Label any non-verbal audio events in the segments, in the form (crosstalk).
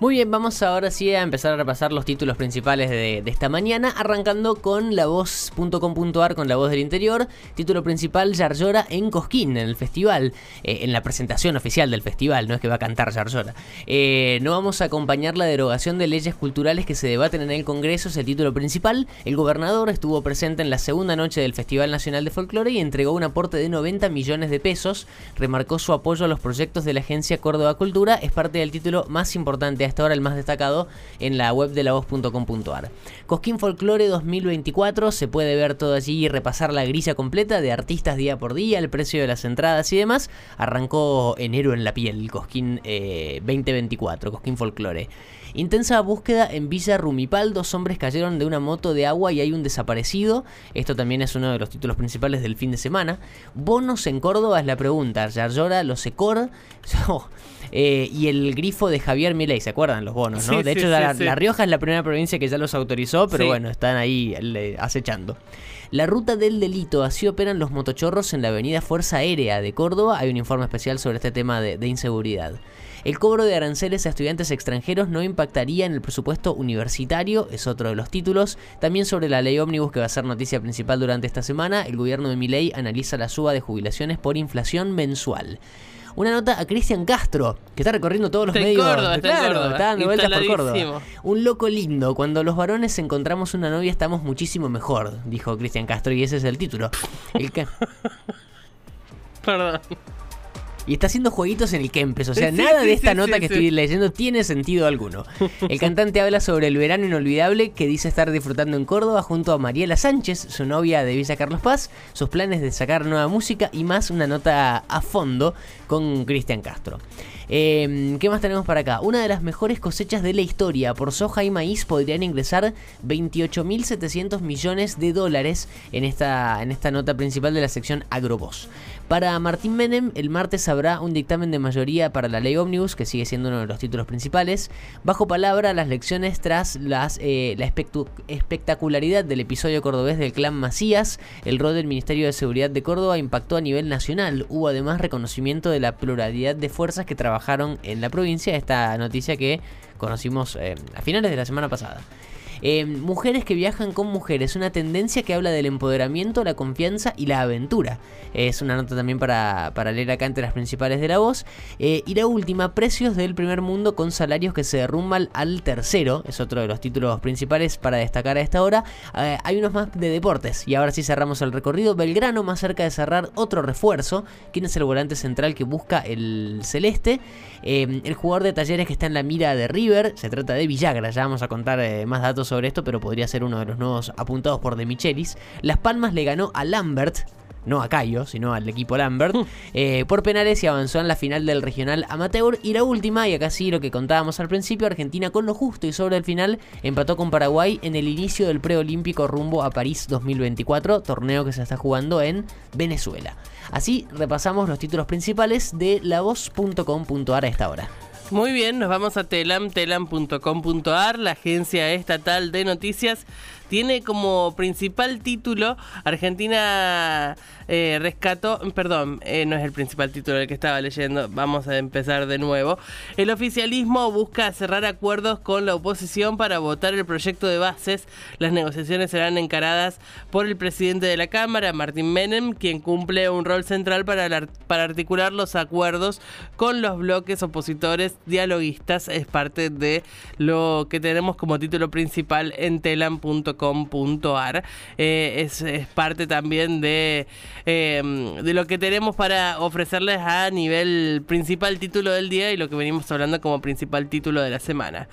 Muy bien, vamos ahora sí a empezar a repasar los títulos principales de, esta mañana, arrancando con la voz.com.ar con la voz del interior. Título principal, Yarlora en Cosquín, en el festival, eh, en la presentación oficial del festival, no es que va a cantar Yarlora. Eh, no vamos a acompañar la derogación de leyes culturales que se debaten en el Congreso, es el título principal. El gobernador estuvo presente en la segunda noche del Festival Nacional de Folclore y entregó un aporte de 90 millones de pesos. Remarcó su apoyo a los proyectos de la Agencia Córdoba Cultura, es parte del título más importante hasta ahora el más destacado en la web de la voz.com.ar. Cosquín Folklore 2024, se puede ver todo allí y repasar la grilla completa de artistas día por día, el precio de las entradas y demás. Arrancó enero en la piel, Cosquín 2024, eh, Cosquín Folklore. Intensa búsqueda en Villa Rumipal, dos hombres cayeron de una moto de agua y hay un desaparecido. Esto también es uno de los títulos principales del fin de semana. Bonos en Córdoba es la pregunta. Yarlora, los Secor. (laughs) Eh, y el grifo de Javier Milei, ¿se acuerdan los bonos? ¿no? de hecho, la, Rioja es la primera provincia que ya los autorizó, pero bueno, están ahí acechando. La ruta del delito, así operan los motochorros en la avenida Fuerza Aérea de Córdoba. Hay un informe especial sobre este tema de, inseguridad. El cobro de aranceles a estudiantes extranjeros no impactaría en el presupuesto universitario, es otro de los títulos. También sobre la ley ómnibus que va a ser noticia principal durante esta semana, el gobierno de Milei analiza la suba de jubilaciones por inflación mensual una nota a Cristian Castro, que está recorriendo todos los medios. Córdoba, está, claro, está dando vueltas por Córdoba. Un loco lindo. Cuando los varones encontramos una novia estamos muchísimo mejor, dijo Cristian Castro, y ese es el título. (laughs) Perdón. Y está haciendo jueguitos en el Kempes. O sea, nada de esta nota que estoy leyendo tiene sentido alguno. El cantante habla sobre el verano inolvidable que dice estar disfrutando en Córdoba junto a Mariela Sánchez, su novia de Villa Carlos Paz, sus planes de sacar nueva música y más una nota a fondo con Cristian Castro. Em, ¿Qué más tenemos para acá? Una de las mejores cosechas de la historia. Por soja y maíz podrían ingresar 28.700 millones de dólares en esta, en esta nota principal de la sección Agrobos. Para Martín Menem, el martes habrá un dictamen de mayoría para la ley Omnibus, que sigue siendo uno de los títulos principales. Bajo palabra, las lecciones tras las, eh, la espectacularidad del episodio cordobés del clan Macías, el rol del Ministerio de Seguridad de Córdoba impactó a nivel nacional. Hubo además reconocimiento de la pluralidad de fuerzas que trabajaron en la provincia. Esta noticia que conocimos eh, a finales de la semana pasada. Eh, mujeres que viajan con mujeres, una tendencia que habla del empoderamiento, la confianza y la aventura. Es una nota también para, para leer acá entre las principales de la voz. Eh, y la última, precios del primer mundo con salarios que se derrumban al tercero. Es otro de los títulos principales para destacar a esta hora. Eh, hay unos más de deportes. Y ahora sí cerramos el recorrido. Belgrano más cerca de cerrar otro refuerzo. ¿Quién es el volante central que busca el celeste? el jugador de talleres que está en la mira de River. Se trata de Villagra. Ya vamos a contar más datos sobre esto, pero podría ser uno de los nuevos apuntados por De Michelis. Las Palmas le ganó a Lambert, no a Cayo, sino al equipo Lambert, eh, por penales y avanzó en la final del regional amateur. Y la última, y acá sí lo que contábamos al principio, Argentina con lo justo y sobre el final empató con Paraguay en el inicio del preolímpico rumbo a París 2024, torneo que se está jugando en Venezuela. Así repasamos los títulos principales de lavoz.com.ar a esta hora. Muy bien, nos vamos a telam, telam.com.ar, la agencia estatal de noticias tiene como principal título Argentina eh, rescató, perdón, eh, no es el principal título del que estaba leyendo, vamos a empezar de nuevo. El oficialismo busca cerrar acuerdos con la oposición para votar el proyecto de bases. Las negociaciones serán encaradas por el presidente de la Cámara, Martín Menem, quien cumple un rol central para, para articular los acuerdos con los bloques opositores dialoguistas. Es parte de lo que tenemos como título principal en telam.com Eh, es, parte también de, eh, de lo que tenemos para ofrecerles a nivel principal título del día y lo que venimos hablando como principal título de la semana.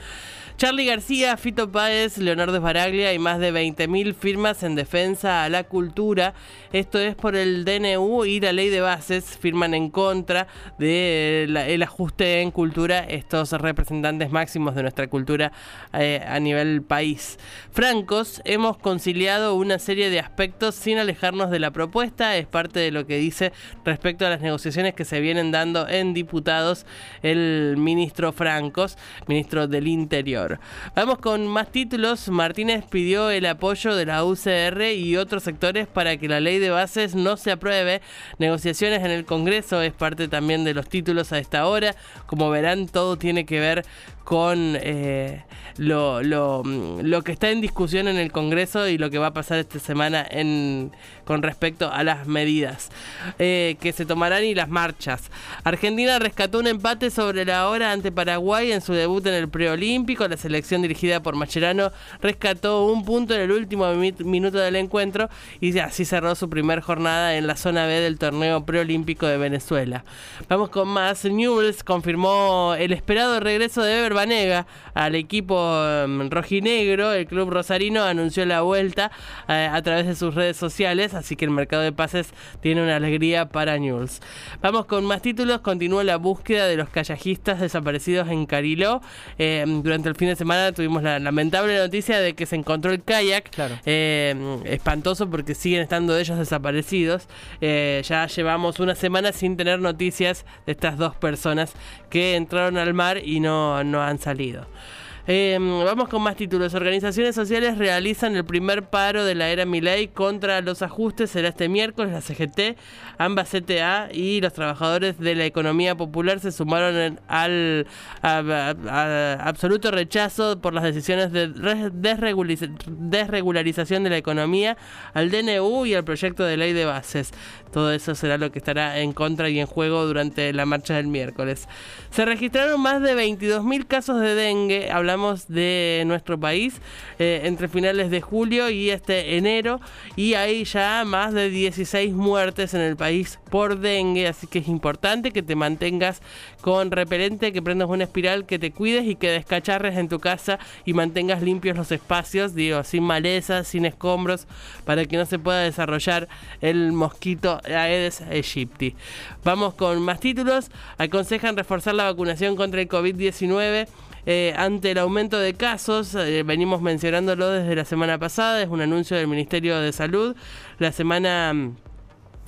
Charlie García, Fito Páez, Leonardo Esbaraglia y más de 20.000 firmas en defensa a la cultura. Esto es por el DNU y la ley de bases. Firman en contra del ajuste en cultura estos representantes máximos de nuestra cultura eh, a nivel país. Francos, hemos conciliado una serie de aspectos sin alejarnos de la propuesta. Es parte de lo que dice respecto a las negociaciones que se vienen dando en diputados el ministro Francos, ministro del Interior. Vamos con más títulos. Martínez pidió el apoyo de la UCR y otros sectores para que la ley de bases no se apruebe. Negociaciones en el Congreso es parte también de los títulos a esta hora. Como verán, todo tiene que ver con eh, lo, lo, lo, que está en discusión en el Congreso y lo que va a pasar esta semana en, con respecto a las medidas eh, que se tomarán y las marchas. Argentina rescató un empate sobre la hora ante Paraguay en su debut en el preolímpico. La selección dirigida por Macherano rescató un punto en el último minuto del encuentro y así cerró su primer jornada en la zona B del torneo preolímpico de Venezuela. Vamos con más. News confirmó el esperado regreso de Ever Banega al equipo um, rojinegro. El club rosarino anunció la vuelta eh, a través de sus redes sociales, así que el mercado de pases tiene una alegría para News. Vamos con más títulos. Continúa la búsqueda de los kayakistas desaparecidos en Cariló. Eh, durante el fin de semana tuvimos la lamentable noticia de que se encontró el kayak. Eh, espantoso porque siguen estando ellos desaparecidos. ya llevamos una semana sin tener noticias de estas dos personas que entraron al mar y no, no han salido. Em, vamos con más títulos. Organizaciones sociales realizan el primer paro de la era Milei contra los ajustes. Será este miércoles. La CGT, ambas CTA y los trabajadores de la economía popular se sumaron al absoluto rechazo por las decisiones de desregularización de la economía, al DNU y al proyecto de ley de bases. Todo eso será lo que estará en contra y en juego durante la marcha del miércoles. Se registraron más de 22.000 casos de dengue. De nuestro país eh, entre finales de julio y este enero y hay ya más de 16 muertes en el país por dengue, así que es importante que te mantengas con repelente, que prendas una espiral, que te cuides y que descacharres en tu casa y mantengas limpios los espacios, digo, sin malezas, sin escombros, para que no se pueda desarrollar el mosquito Aedes aegypti. Vamos con más títulos. Aconsejan reforzar la vacunación contra el COVID-19 eh, ante el aumento de casos, eh, venimos mencionándolo desde la semana pasada, es un anuncio del Ministerio de Salud. La semana mm,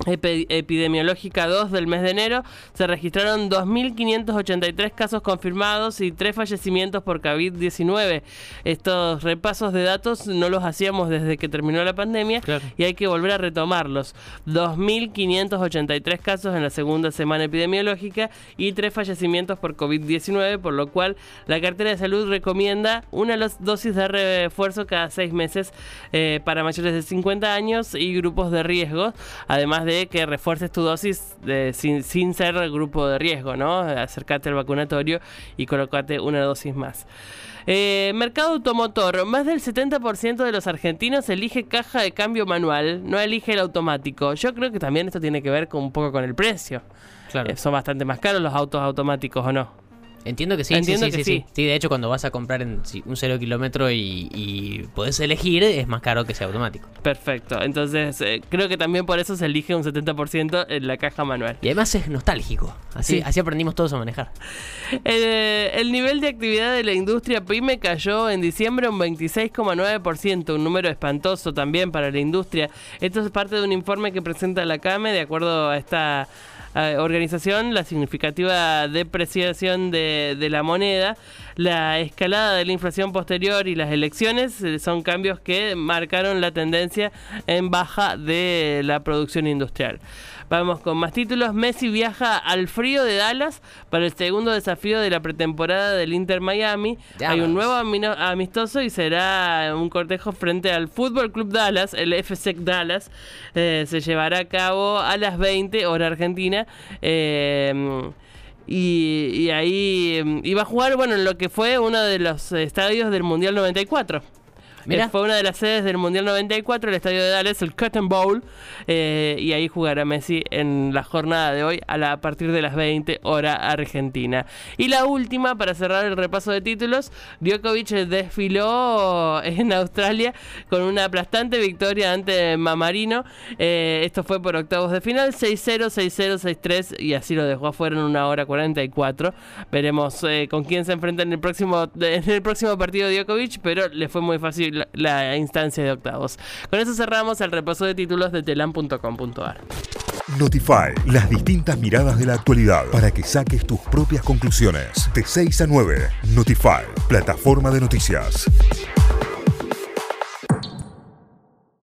epidemiológica 2 del mes de enero se registraron 2.583 casos confirmados y 3 fallecimientos por COVID-19. Estos repasos de datos no los hacíamos desde que terminó la pandemia y hay que volver a retomarlos. 2.583 casos en la segunda semana epidemiológica y 3 fallecimientos por COVID-19, por lo cual la cartera de salud recomienda una dosis de refuerzo cada 6 meses eh, para mayores de 50 años y grupos de riesgo, además de que refuerces tu dosis sin, sin, ser grupo de riesgo, ¿no? Acércate al vacunatorio y colocate una dosis más. Eh, mercado automotor. Más del 70% de los argentinos elige caja de cambio manual, no elige el automático. Yo creo que también esto tiene que ver con un poco con el precio. Claro. Eh, son bastante más caros los autos automáticos, ¿o no? Entiendo que sí. Entiendo sí, que sí, sí, de hecho, cuando vas a comprar en un cero kilómetro y, y podés elegir, es más caro que sea automático. Perfecto. Entonces, eh, creo que también por eso se elige un 70% en la caja manual. Y además es nostálgico. Así, así aprendimos todos a manejar. Eh, el nivel de actividad de la industria PYME cayó en diciembre un 26,9%, un número espantoso también para la industria. Esto es parte de un informe que presenta la CAME, de acuerdo a esta organización, la significativa depreciación de, de, la moneda, la escalada de la inflación posterior y las elecciones eh, son cambios que marcaron la tendencia en baja de la producción industrial. Vamos con más títulos. Messi viaja al frío de Dallas para el segundo desafío de la pretemporada del Inter Miami. Hay un nuevo amistoso y será un cortejo frente al Fútbol Club Dallas, el FC Dallas. Eh, se llevará a cabo a las 20 hora argentina. Eh, y, ahí iba a jugar, bueno, en lo que fue uno de los estadios del Mundial 94. Eh, fue una de las sedes del Mundial 94, el estadio de Dallas, el Cotton Bowl. Eh, y ahí jugará Messi en la jornada de hoy a, partir de las 20 hora argentina. Y la última, para cerrar el repaso de títulos, Djokovic desfiló en Australia con una aplastante victoria ante Mamarino. Eh, esto fue por octavos de final, 6-0, 6-0, 6-3 y así lo dejó afuera en una hora 44. Veremos con quién se enfrenta en el próximo, en el próximo partido Djokovic, pero le fue muy fácil la, instancia de octavos. Con eso cerramos el repaso de títulos de telam.com.ar. Notify, las distintas miradas de la actualidad para que saques tus propias conclusiones. De 6 a 9, Notify, plataforma de noticias.